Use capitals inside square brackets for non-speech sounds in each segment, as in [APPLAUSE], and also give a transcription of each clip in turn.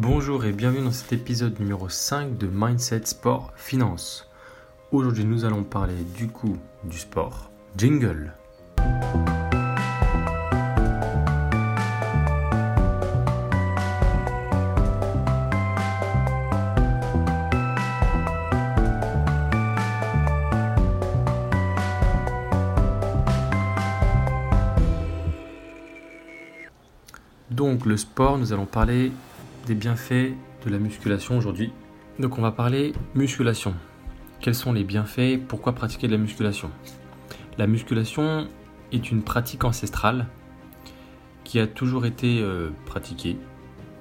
Bonjour et bienvenue dans cet épisode numéro 5 de Mindset Sport Finance. Aujourd'hui nous allons parler du coup du sport. Jingle. Donc le sport, nous allons parler bienfaits de la musculation aujourd'hui. Donc on va parler musculation. Quels sont les bienfaits? Pourquoi pratiquer de la musculation? La musculation est une pratique ancestrale qui a toujours été euh, pratiquée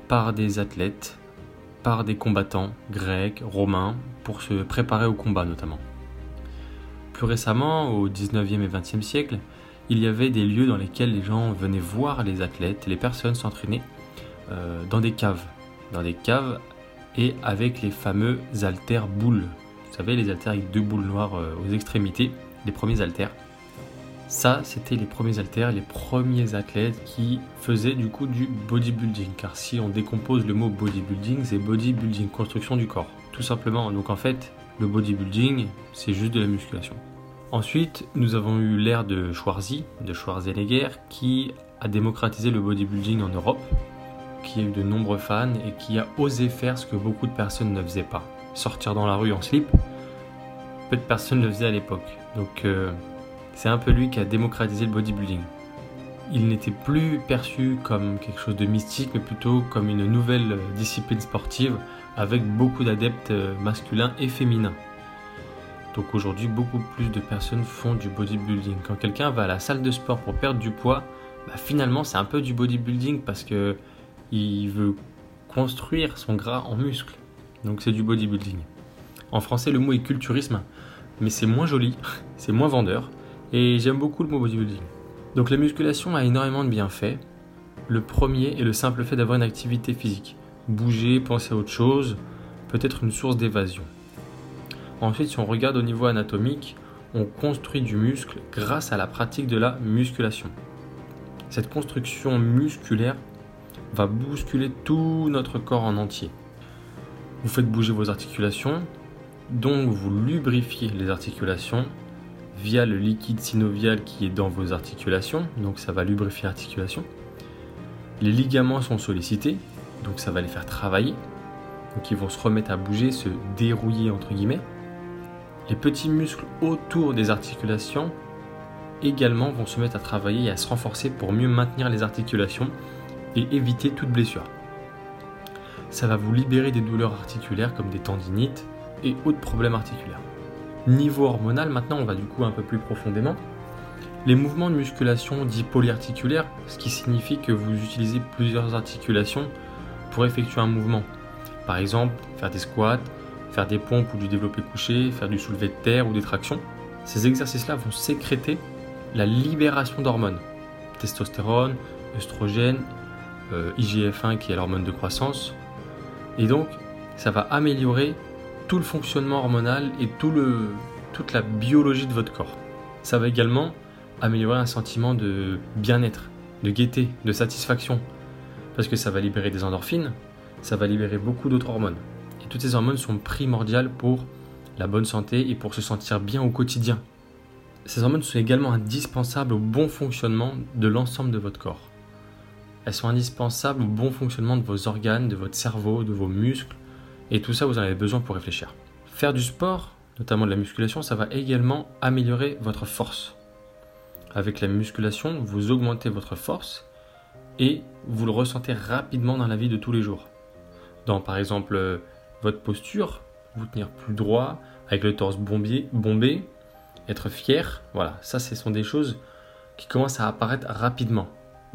par des athlètes, par des combattants grecs, romains, pour se préparer au combat notamment. Plus récemment, au 19e et 20e siècle, il y avait des lieux dans lesquels les gens venaient voir les athlètes, les personnes s'entraîner euh, dans des caves dans des caves et avec les fameux haltères boules. Vous savez, les haltères avec deux boules noires euh, aux extrémités, les premiers haltères. Ça, c'était les premiers haltères, les premiers athlètes qui faisaient du coup du bodybuilding. Car si on décompose le mot bodybuilding, c'est bodybuilding, construction du corps. Tout simplement. Donc en fait, le bodybuilding, c'est juste de la musculation. Ensuite, nous avons eu l'ère de Schwarzy, de Schwarzenegger, qui a démocratisé le bodybuilding en Europe qui a eu de nombreux fans et qui a osé faire ce que beaucoup de personnes ne faisaient pas. Sortir dans la rue en slip, peu de personnes le faisaient à l'époque. Donc euh, c'est un peu lui qui a démocratisé le bodybuilding. Il n'était plus perçu comme quelque chose de mystique, mais plutôt comme une nouvelle discipline sportive avec beaucoup d'adeptes euh, masculins et féminins. Donc aujourd'hui, beaucoup plus de personnes font du bodybuilding. Quand quelqu'un va à la salle de sport pour perdre du poids, bah, finalement c'est un peu du bodybuilding parce que il veut construire son gras en muscle. Donc c'est du bodybuilding. En français, le mot est culturisme, mais c'est moins joli, [LAUGHS] c'est moins vendeur, et j'aime beaucoup le mot bodybuilding. Donc la musculation a énormément de bienfaits. Le premier est le simple fait d'avoir une activité physique. Bouger, penser à autre chose, peut être une source d'évasion. Ensuite, si on regarde au niveau anatomique, on construit du muscle grâce à la pratique de la musculation. Cette construction musculaire va bousculer tout notre corps en entier. Vous faites bouger vos articulations, donc vous lubrifiez les articulations via le liquide synovial qui est dans vos articulations, donc ça va lubrifier l'articulation. Les ligaments sont sollicités, donc ça va les faire travailler, donc ils vont se remettre à bouger, se dérouiller entre guillemets. Les petits muscles autour des articulations également vont se mettre à travailler et à se renforcer pour mieux maintenir les articulations et éviter toute blessure. Ça va vous libérer des douleurs articulaires comme des tendinites et autres problèmes articulaires. Niveau hormonal, maintenant on va du coup un peu plus profondément. Les mouvements de musculation dits polyarticulaires, ce qui signifie que vous utilisez plusieurs articulations pour effectuer un mouvement. Par exemple, faire des squats, faire des pompes ou du développé couché, faire du soulevé de terre ou des tractions. Ces exercices-là vont sécréter la libération d'hormones, testostérone, œstrogène euh, IGF-1 qui est l'hormone de croissance. Et donc, ça va améliorer tout le fonctionnement hormonal et tout le, toute la biologie de votre corps. Ça va également améliorer un sentiment de bien-être, de gaieté, de satisfaction. Parce que ça va libérer des endorphines, ça va libérer beaucoup d'autres hormones. Et toutes ces hormones sont primordiales pour la bonne santé et pour se sentir bien au quotidien. Ces hormones sont également indispensables au bon fonctionnement de l'ensemble de votre corps. Elles sont indispensables au bon fonctionnement de vos organes, de votre cerveau, de vos muscles. Et tout ça, vous en avez besoin pour réfléchir. Faire du sport, notamment de la musculation, ça va également améliorer votre force. Avec la musculation, vous augmentez votre force et vous le ressentez rapidement dans la vie de tous les jours. Dans par exemple euh, votre posture, vous tenir plus droit, avec le torse bombé, bombé être fier, voilà, ça ce sont des choses qui commencent à apparaître rapidement.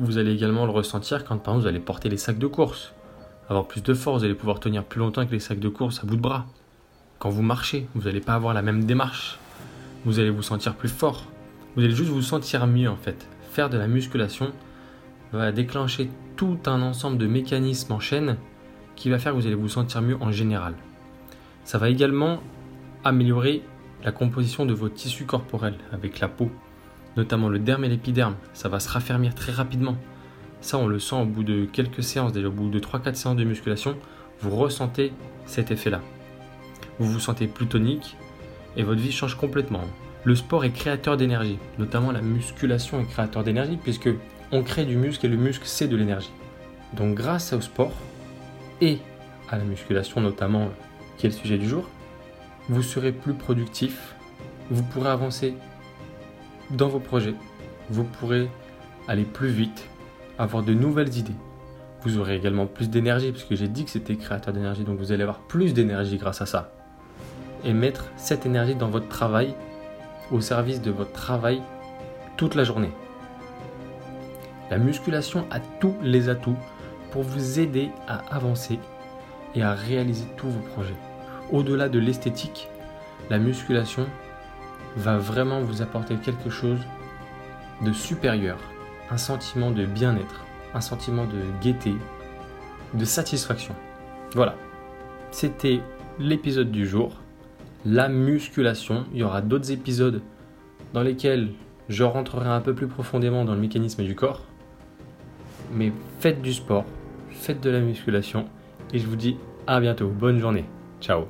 Vous allez également le ressentir quand par exemple vous allez porter les sacs de course. Avoir plus de force, vous allez pouvoir tenir plus longtemps que les sacs de course à bout de bras. Quand vous marchez, vous n'allez pas avoir la même démarche. Vous allez vous sentir plus fort. Vous allez juste vous sentir mieux en fait. Faire de la musculation va déclencher tout un ensemble de mécanismes en chaîne qui va faire que vous allez vous sentir mieux en général. Ça va également améliorer la composition de vos tissus corporels avec la peau notamment le derme et l'épiderme, ça va se raffermir très rapidement. Ça, on le sent au bout de quelques séances, déjà au bout de 3-4 séances de musculation, vous ressentez cet effet-là. Vous vous sentez plus tonique et votre vie change complètement. Le sport est créateur d'énergie, notamment la musculation est créateur d'énergie puisque on crée du muscle et le muscle c'est de l'énergie. Donc grâce au sport et à la musculation notamment qui est le sujet du jour, vous serez plus productif, vous pourrez avancer dans vos projets, vous pourrez aller plus vite, avoir de nouvelles idées. Vous aurez également plus d'énergie puisque j'ai dit que c'était créateur d'énergie donc vous allez avoir plus d'énergie grâce à ça. Et mettre cette énergie dans votre travail au service de votre travail toute la journée. La musculation a tous les atouts pour vous aider à avancer et à réaliser tous vos projets. Au-delà de l'esthétique, la musculation va vraiment vous apporter quelque chose de supérieur, un sentiment de bien-être, un sentiment de gaieté, de satisfaction. Voilà, c'était l'épisode du jour la musculation. Il y aura d'autres épisodes dans lesquels je rentrerai un peu plus profondément dans le mécanisme du corps. Mais faites du sport, faites de la musculation et je vous dis à bientôt. Bonne journée. Ciao